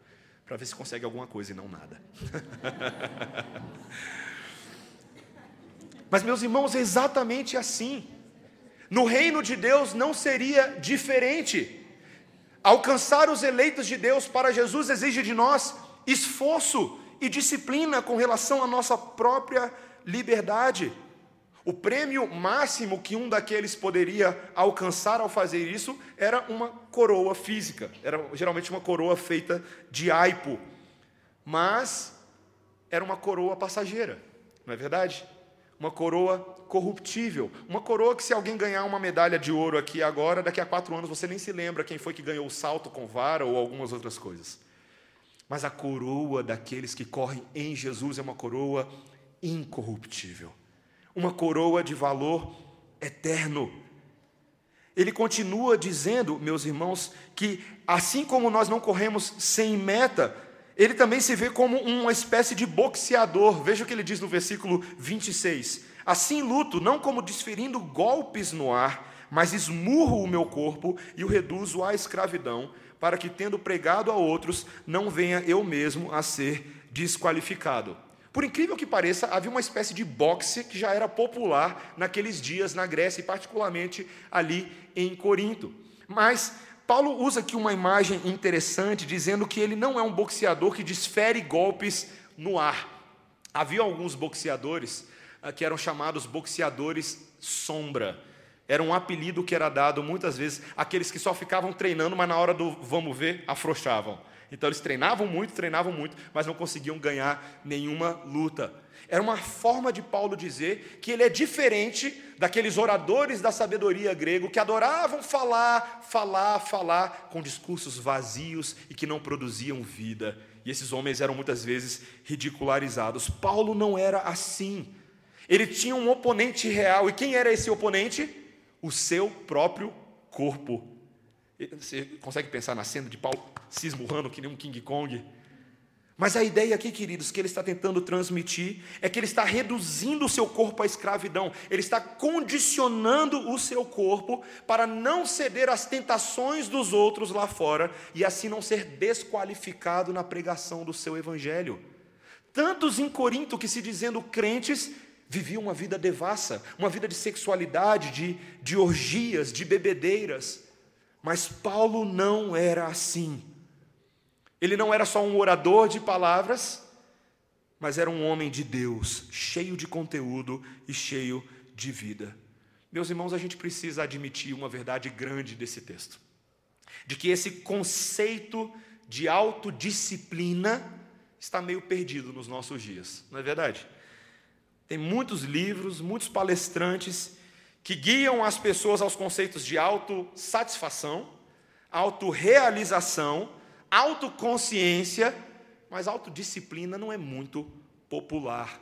Para ver se consegue alguma coisa e não nada. Mas, meus irmãos, é exatamente assim. No reino de Deus não seria diferente. Alcançar os eleitos de Deus para Jesus exige de nós esforço e disciplina com relação à nossa própria liberdade. O prêmio máximo que um daqueles poderia alcançar ao fazer isso era uma coroa física, era geralmente uma coroa feita de aipo, mas era uma coroa passageira, não é verdade? Uma coroa corruptível, uma coroa que se alguém ganhar uma medalha de ouro aqui agora, daqui a quatro anos você nem se lembra quem foi que ganhou o salto com vara ou algumas outras coisas. Mas a coroa daqueles que correm em Jesus é uma coroa incorruptível uma coroa de valor eterno. Ele continua dizendo, meus irmãos, que assim como nós não corremos sem meta, ele também se vê como uma espécie de boxeador. Veja o que ele diz no versículo 26. Assim luto, não como desferindo golpes no ar, mas esmurro o meu corpo e o reduzo à escravidão, para que, tendo pregado a outros, não venha eu mesmo a ser desqualificado. Por incrível que pareça, havia uma espécie de boxe que já era popular naqueles dias na Grécia e particularmente ali em Corinto. Mas Paulo usa aqui uma imagem interessante dizendo que ele não é um boxeador que desfere golpes no ar. Havia alguns boxeadores ah, que eram chamados boxeadores sombra. Era um apelido que era dado muitas vezes àqueles que só ficavam treinando, mas na hora do vamos ver, afrouxavam. Então eles treinavam muito, treinavam muito, mas não conseguiam ganhar nenhuma luta. Era uma forma de Paulo dizer que ele é diferente daqueles oradores da sabedoria grego que adoravam falar, falar, falar com discursos vazios e que não produziam vida. E esses homens eram muitas vezes ridicularizados. Paulo não era assim. Ele tinha um oponente real. E quem era esse oponente? O seu próprio corpo. Você consegue pensar na cena de Paulo se esmurrando que nem um King Kong? Mas a ideia aqui, queridos, que ele está tentando transmitir é que ele está reduzindo o seu corpo à escravidão, ele está condicionando o seu corpo para não ceder às tentações dos outros lá fora e assim não ser desqualificado na pregação do seu evangelho. Tantos em Corinto que se dizendo crentes viviam uma vida devassa, uma vida de sexualidade, de, de orgias, de bebedeiras. Mas Paulo não era assim. Ele não era só um orador de palavras, mas era um homem de Deus, cheio de conteúdo e cheio de vida. Meus irmãos, a gente precisa admitir uma verdade grande desse texto: de que esse conceito de autodisciplina está meio perdido nos nossos dias, não é verdade? Tem muitos livros, muitos palestrantes que guiam as pessoas aos conceitos de autossatisfação, autorrealização, autoconsciência, mas autodisciplina não é muito popular.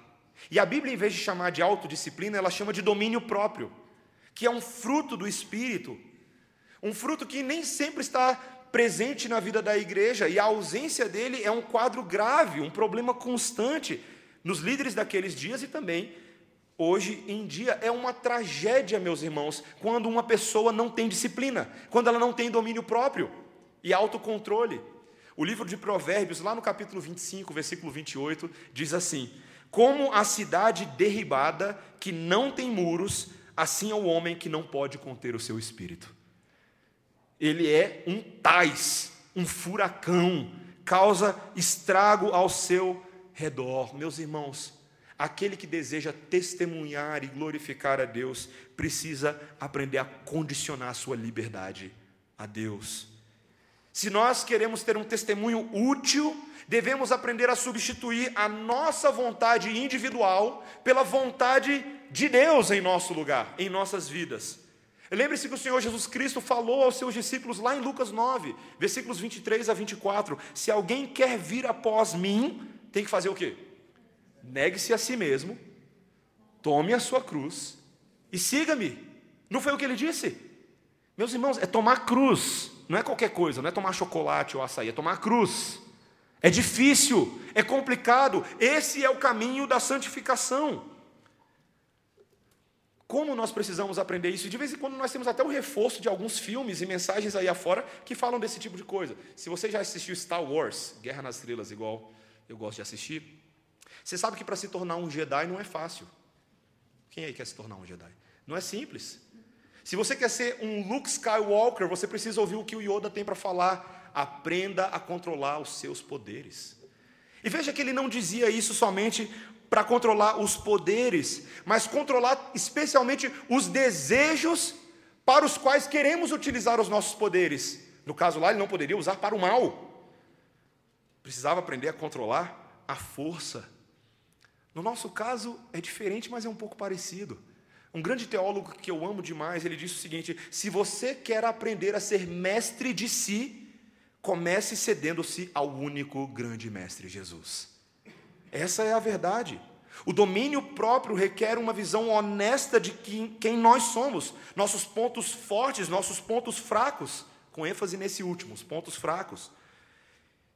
E a Bíblia, em vez de chamar de autodisciplina, ela chama de domínio próprio, que é um fruto do Espírito, um fruto que nem sempre está presente na vida da igreja, e a ausência dele é um quadro grave, um problema constante nos líderes daqueles dias e também Hoje em dia é uma tragédia, meus irmãos, quando uma pessoa não tem disciplina, quando ela não tem domínio próprio e autocontrole. O livro de Provérbios, lá no capítulo 25, versículo 28, diz assim: Como a cidade derribada que não tem muros, assim é o homem que não pode conter o seu espírito. Ele é um tais, um furacão, causa estrago ao seu redor. Meus irmãos, Aquele que deseja testemunhar e glorificar a Deus precisa aprender a condicionar a sua liberdade a Deus. Se nós queremos ter um testemunho útil, devemos aprender a substituir a nossa vontade individual pela vontade de Deus em nosso lugar, em nossas vidas. Lembre-se que o Senhor Jesus Cristo falou aos seus discípulos lá em Lucas 9, versículos 23 a 24: Se alguém quer vir após mim, tem que fazer o quê? Negue-se a si mesmo, tome a sua cruz e siga-me. Não foi o que ele disse? Meus irmãos, é tomar cruz, não é qualquer coisa, não é tomar chocolate ou açaí, é tomar cruz. É difícil, é complicado, esse é o caminho da santificação. Como nós precisamos aprender isso? De vez em quando nós temos até o reforço de alguns filmes e mensagens aí afora que falam desse tipo de coisa. Se você já assistiu Star Wars, Guerra nas Estrelas, igual eu gosto de assistir, você sabe que para se tornar um Jedi não é fácil. Quem aí quer se tornar um Jedi? Não é simples. Se você quer ser um Luke Skywalker, você precisa ouvir o que o Yoda tem para falar. Aprenda a controlar os seus poderes. E veja que ele não dizia isso somente para controlar os poderes, mas controlar especialmente os desejos para os quais queremos utilizar os nossos poderes. No caso lá, ele não poderia usar para o mal. Precisava aprender a controlar a força no nosso caso é diferente, mas é um pouco parecido. Um grande teólogo que eu amo demais, ele disse o seguinte: se você quer aprender a ser mestre de si, comece cedendo-se ao único grande mestre Jesus. Essa é a verdade. O domínio próprio requer uma visão honesta de quem nós somos, nossos pontos fortes, nossos pontos fracos, com ênfase nesse último, os pontos fracos.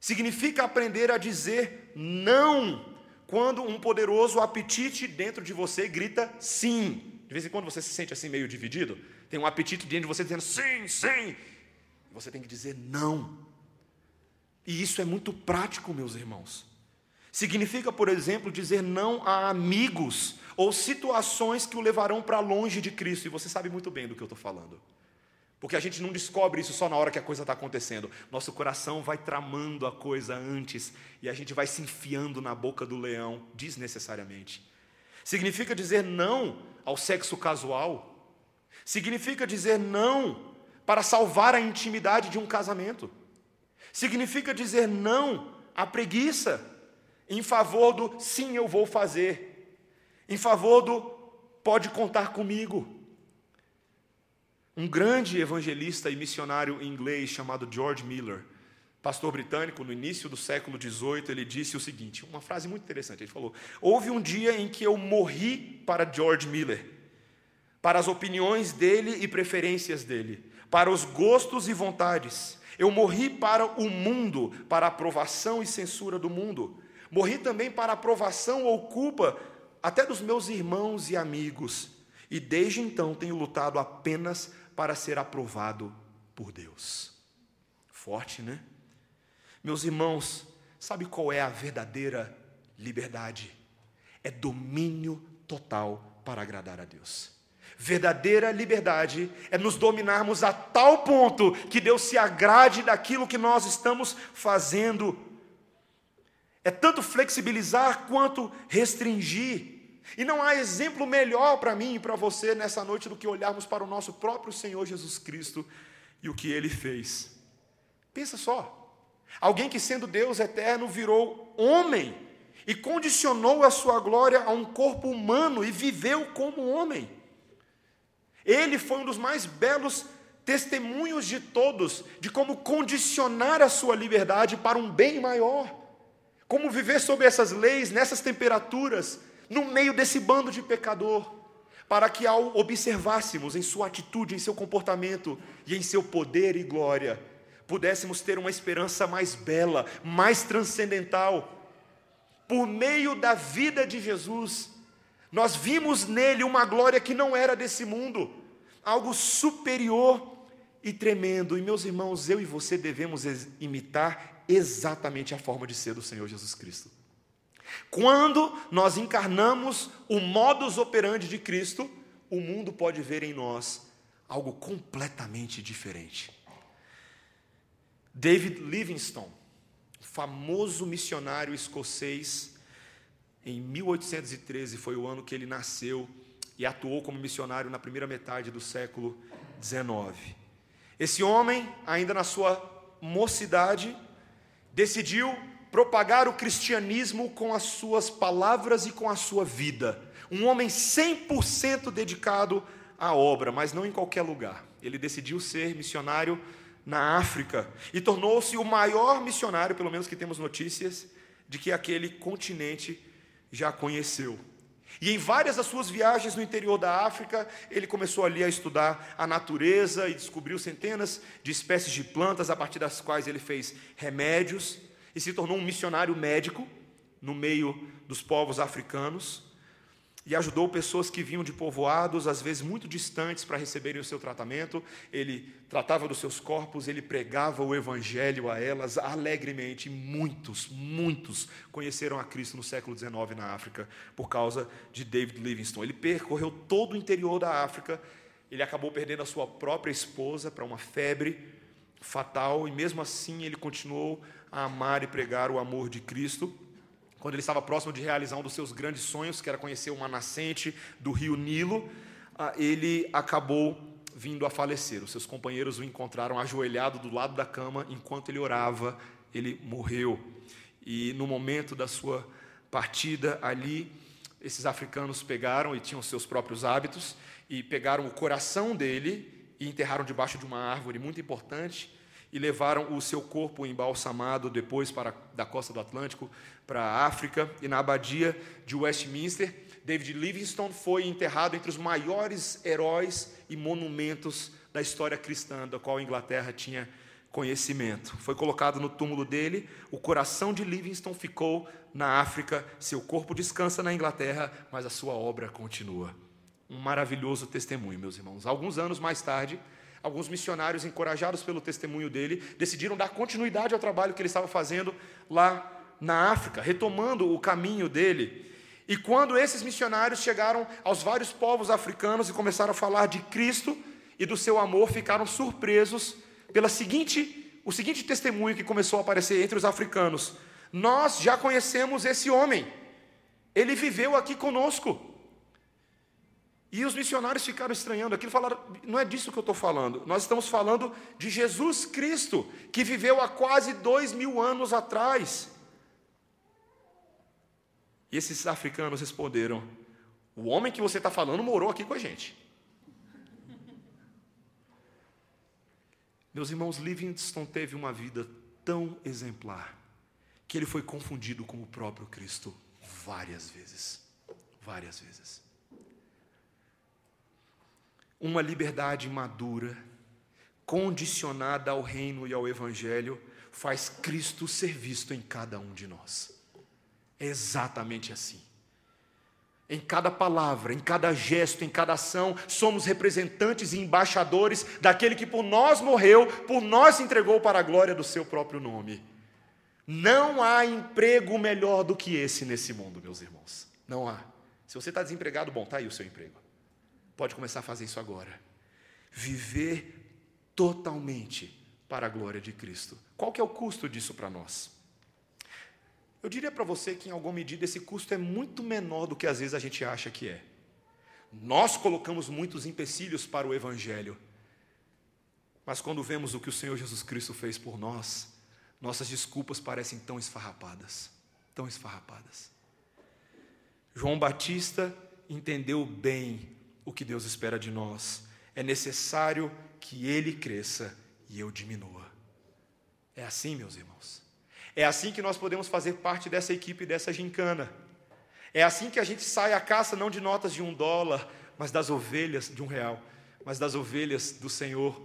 Significa aprender a dizer não quando um poderoso apetite dentro de você grita sim. De vez em quando você se sente assim meio dividido, tem um apetite dentro de você dizendo sim, sim. Você tem que dizer não. E isso é muito prático, meus irmãos. Significa, por exemplo, dizer não a amigos ou situações que o levarão para longe de Cristo. E você sabe muito bem do que eu estou falando. Porque a gente não descobre isso só na hora que a coisa está acontecendo. Nosso coração vai tramando a coisa antes e a gente vai se enfiando na boca do leão desnecessariamente. Significa dizer não ao sexo casual. Significa dizer não para salvar a intimidade de um casamento. Significa dizer não à preguiça em favor do sim, eu vou fazer. Em favor do pode contar comigo. Um grande evangelista e missionário inglês chamado George Miller, pastor britânico, no início do século XVIII, ele disse o seguinte: uma frase muito interessante. Ele falou: Houve um dia em que eu morri para George Miller, para as opiniões dele e preferências dele, para os gostos e vontades. Eu morri para o mundo, para a aprovação e censura do mundo. Morri também para aprovação ou culpa até dos meus irmãos e amigos. E desde então tenho lutado apenas para ser aprovado por Deus. Forte, né? Meus irmãos, sabe qual é a verdadeira liberdade? É domínio total para agradar a Deus. Verdadeira liberdade é nos dominarmos a tal ponto que Deus se agrade daquilo que nós estamos fazendo. É tanto flexibilizar quanto restringir. E não há exemplo melhor para mim e para você nessa noite do que olharmos para o nosso próprio Senhor Jesus Cristo e o que ele fez. Pensa só. Alguém que, sendo Deus eterno, virou homem e condicionou a sua glória a um corpo humano e viveu como homem. Ele foi um dos mais belos testemunhos de todos de como condicionar a sua liberdade para um bem maior. Como viver sob essas leis, nessas temperaturas, no meio desse bando de pecador, para que ao observássemos em sua atitude, em seu comportamento e em seu poder e glória, pudéssemos ter uma esperança mais bela, mais transcendental. Por meio da vida de Jesus, nós vimos nele uma glória que não era desse mundo, algo superior e tremendo. E meus irmãos, eu e você devemos imitar exatamente a forma de ser do Senhor Jesus Cristo. Quando nós encarnamos o modus operandi de Cristo, o mundo pode ver em nós algo completamente diferente. David Livingstone, famoso missionário escocês, em 1813 foi o ano que ele nasceu e atuou como missionário na primeira metade do século 19. Esse homem, ainda na sua mocidade, decidiu propagar o cristianismo com as suas palavras e com a sua vida. Um homem 100% dedicado à obra, mas não em qualquer lugar. Ele decidiu ser missionário na África e tornou-se o maior missionário, pelo menos que temos notícias, de que aquele continente já conheceu. E em várias das suas viagens no interior da África, ele começou ali a estudar a natureza e descobriu centenas de espécies de plantas a partir das quais ele fez remédios e se tornou um missionário médico no meio dos povos africanos e ajudou pessoas que vinham de povoados, às vezes muito distantes, para receberem o seu tratamento. Ele tratava dos seus corpos, ele pregava o evangelho a elas alegremente. Muitos, muitos conheceram a Cristo no século XIX na África por causa de David Livingstone. Ele percorreu todo o interior da África. Ele acabou perdendo a sua própria esposa para uma febre fatal e mesmo assim ele continuou amar e pregar o amor de Cristo. Quando ele estava próximo de realizar um dos seus grandes sonhos, que era conhecer uma nascente do rio Nilo, ah, ele acabou vindo a falecer. Os seus companheiros o encontraram ajoelhado do lado da cama, enquanto ele orava, ele morreu. E no momento da sua partida ali, esses africanos pegaram e tinham seus próprios hábitos e pegaram o coração dele e enterraram debaixo de uma árvore muito importante e levaram o seu corpo embalsamado depois para da costa do Atlântico para a África e na abadia de Westminster, David Livingstone foi enterrado entre os maiores heróis e monumentos da história cristã, da qual a Inglaterra tinha conhecimento. Foi colocado no túmulo dele, o coração de Livingstone ficou na África, seu corpo descansa na Inglaterra, mas a sua obra continua. Um maravilhoso testemunho, meus irmãos. Alguns anos mais tarde, alguns missionários, encorajados pelo testemunho dele, decidiram dar continuidade ao trabalho que ele estava fazendo lá na África, retomando o caminho dele. E quando esses missionários chegaram aos vários povos africanos e começaram a falar de Cristo e do seu amor, ficaram surpresos pela seguinte, o seguinte testemunho que começou a aparecer entre os africanos: Nós já conhecemos esse homem. Ele viveu aqui conosco. E os missionários ficaram estranhando aquilo, falaram: não é disso que eu estou falando, nós estamos falando de Jesus Cristo, que viveu há quase dois mil anos atrás. E esses africanos responderam: O homem que você está falando morou aqui com a gente. Meus irmãos, Livingstone teve uma vida tão exemplar que ele foi confundido com o próprio Cristo várias vezes. Várias vezes. Uma liberdade madura, condicionada ao reino e ao evangelho, faz Cristo ser visto em cada um de nós. É exatamente assim. Em cada palavra, em cada gesto, em cada ação, somos representantes e embaixadores daquele que por nós morreu, por nós entregou para a glória do seu próprio nome. Não há emprego melhor do que esse nesse mundo, meus irmãos. Não há. Se você está desempregado, bom, está aí o seu emprego. Pode começar a fazer isso agora. Viver totalmente para a glória de Cristo. Qual que é o custo disso para nós? Eu diria para você que, em alguma medida, esse custo é muito menor do que às vezes a gente acha que é. Nós colocamos muitos empecilhos para o Evangelho, mas quando vemos o que o Senhor Jesus Cristo fez por nós, nossas desculpas parecem tão esfarrapadas tão esfarrapadas. João Batista entendeu bem o que Deus espera de nós. É necessário que ele cresça e eu diminua. É assim, meus irmãos. É assim que nós podemos fazer parte dessa equipe, dessa gincana. É assim que a gente sai à caça não de notas de um dólar, mas das ovelhas de um real, mas das ovelhas do Senhor,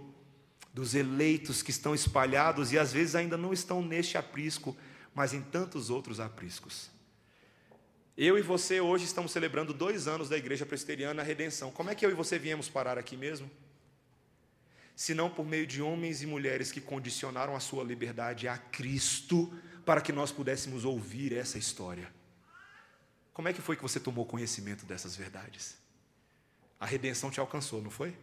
dos eleitos que estão espalhados e às vezes ainda não estão neste aprisco, mas em tantos outros apriscos. Eu e você hoje estamos celebrando dois anos da Igreja Presbiteriana Redenção. Como é que eu e você viemos parar aqui mesmo? senão por meio de homens e mulheres que condicionaram a sua liberdade a Cristo para que nós pudéssemos ouvir essa história. Como é que foi que você tomou conhecimento dessas verdades? A redenção te alcançou, não foi?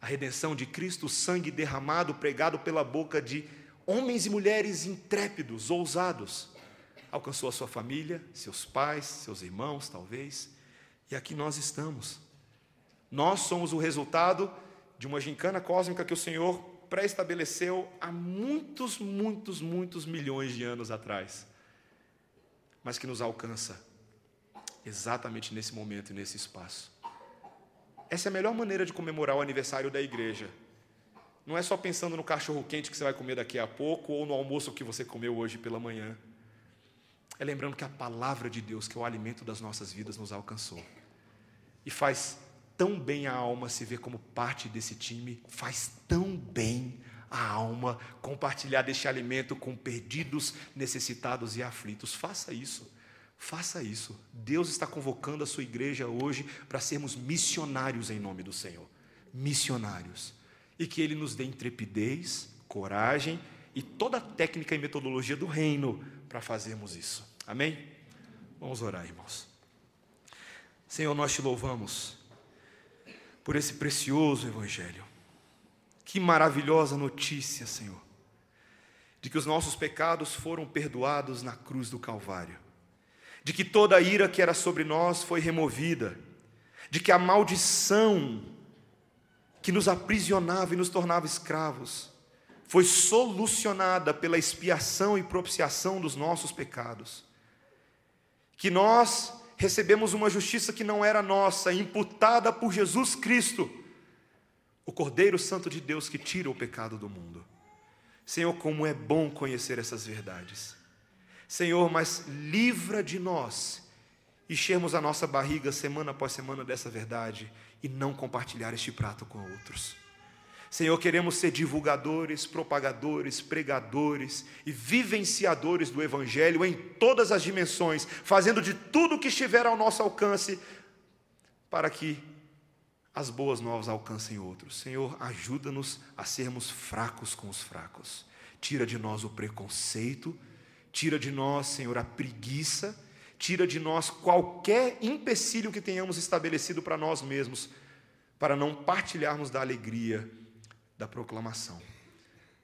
A redenção de Cristo, o sangue derramado, pregado pela boca de homens e mulheres intrépidos, ousados, alcançou a sua família, seus pais, seus irmãos, talvez, e aqui nós estamos. Nós somos o resultado de uma gincana cósmica que o Senhor pré-estabeleceu há muitos, muitos, muitos milhões de anos atrás, mas que nos alcança exatamente nesse momento e nesse espaço. Essa é a melhor maneira de comemorar o aniversário da igreja. Não é só pensando no cachorro quente que você vai comer daqui a pouco ou no almoço que você comeu hoje pela manhã. É lembrando que a palavra de Deus, que é o alimento das nossas vidas, nos alcançou. E faz tão bem a alma se ver como parte desse time, faz tão bem a alma compartilhar deste alimento com perdidos, necessitados e aflitos. Faça isso. Faça isso. Deus está convocando a sua igreja hoje para sermos missionários em nome do Senhor. Missionários. E que Ele nos dê intrepidez, coragem e toda a técnica e metodologia do reino para fazermos isso. Amém? Vamos orar, irmãos. Senhor, nós te louvamos por esse precioso Evangelho. Que maravilhosa notícia, Senhor, de que os nossos pecados foram perdoados na cruz do Calvário, de que toda a ira que era sobre nós foi removida, de que a maldição que nos aprisionava e nos tornava escravos foi solucionada pela expiação e propiciação dos nossos pecados, que nós recebemos uma justiça que não era nossa, imputada por Jesus Cristo, o Cordeiro Santo de Deus que tira o pecado do mundo. Senhor, como é bom conhecer essas verdades. Senhor, mas livra de nós enchermos a nossa barriga semana após semana dessa verdade e não compartilhar este prato com outros. Senhor, queremos ser divulgadores, propagadores, pregadores e vivenciadores do Evangelho em todas as dimensões, fazendo de tudo o que estiver ao nosso alcance para que as boas novas alcancem outros. Senhor, ajuda-nos a sermos fracos com os fracos. Tira de nós o preconceito, tira de nós, Senhor, a preguiça, tira de nós qualquer empecilho que tenhamos estabelecido para nós mesmos, para não partilharmos da alegria da proclamação.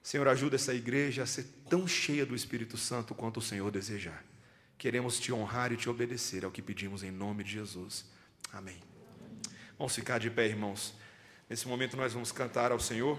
Senhor, ajuda essa igreja a ser tão cheia do Espírito Santo quanto o Senhor desejar. Queremos te honrar e te obedecer, é o que pedimos em nome de Jesus. Amém. Vamos ficar de pé, irmãos. Nesse momento nós vamos cantar ao Senhor.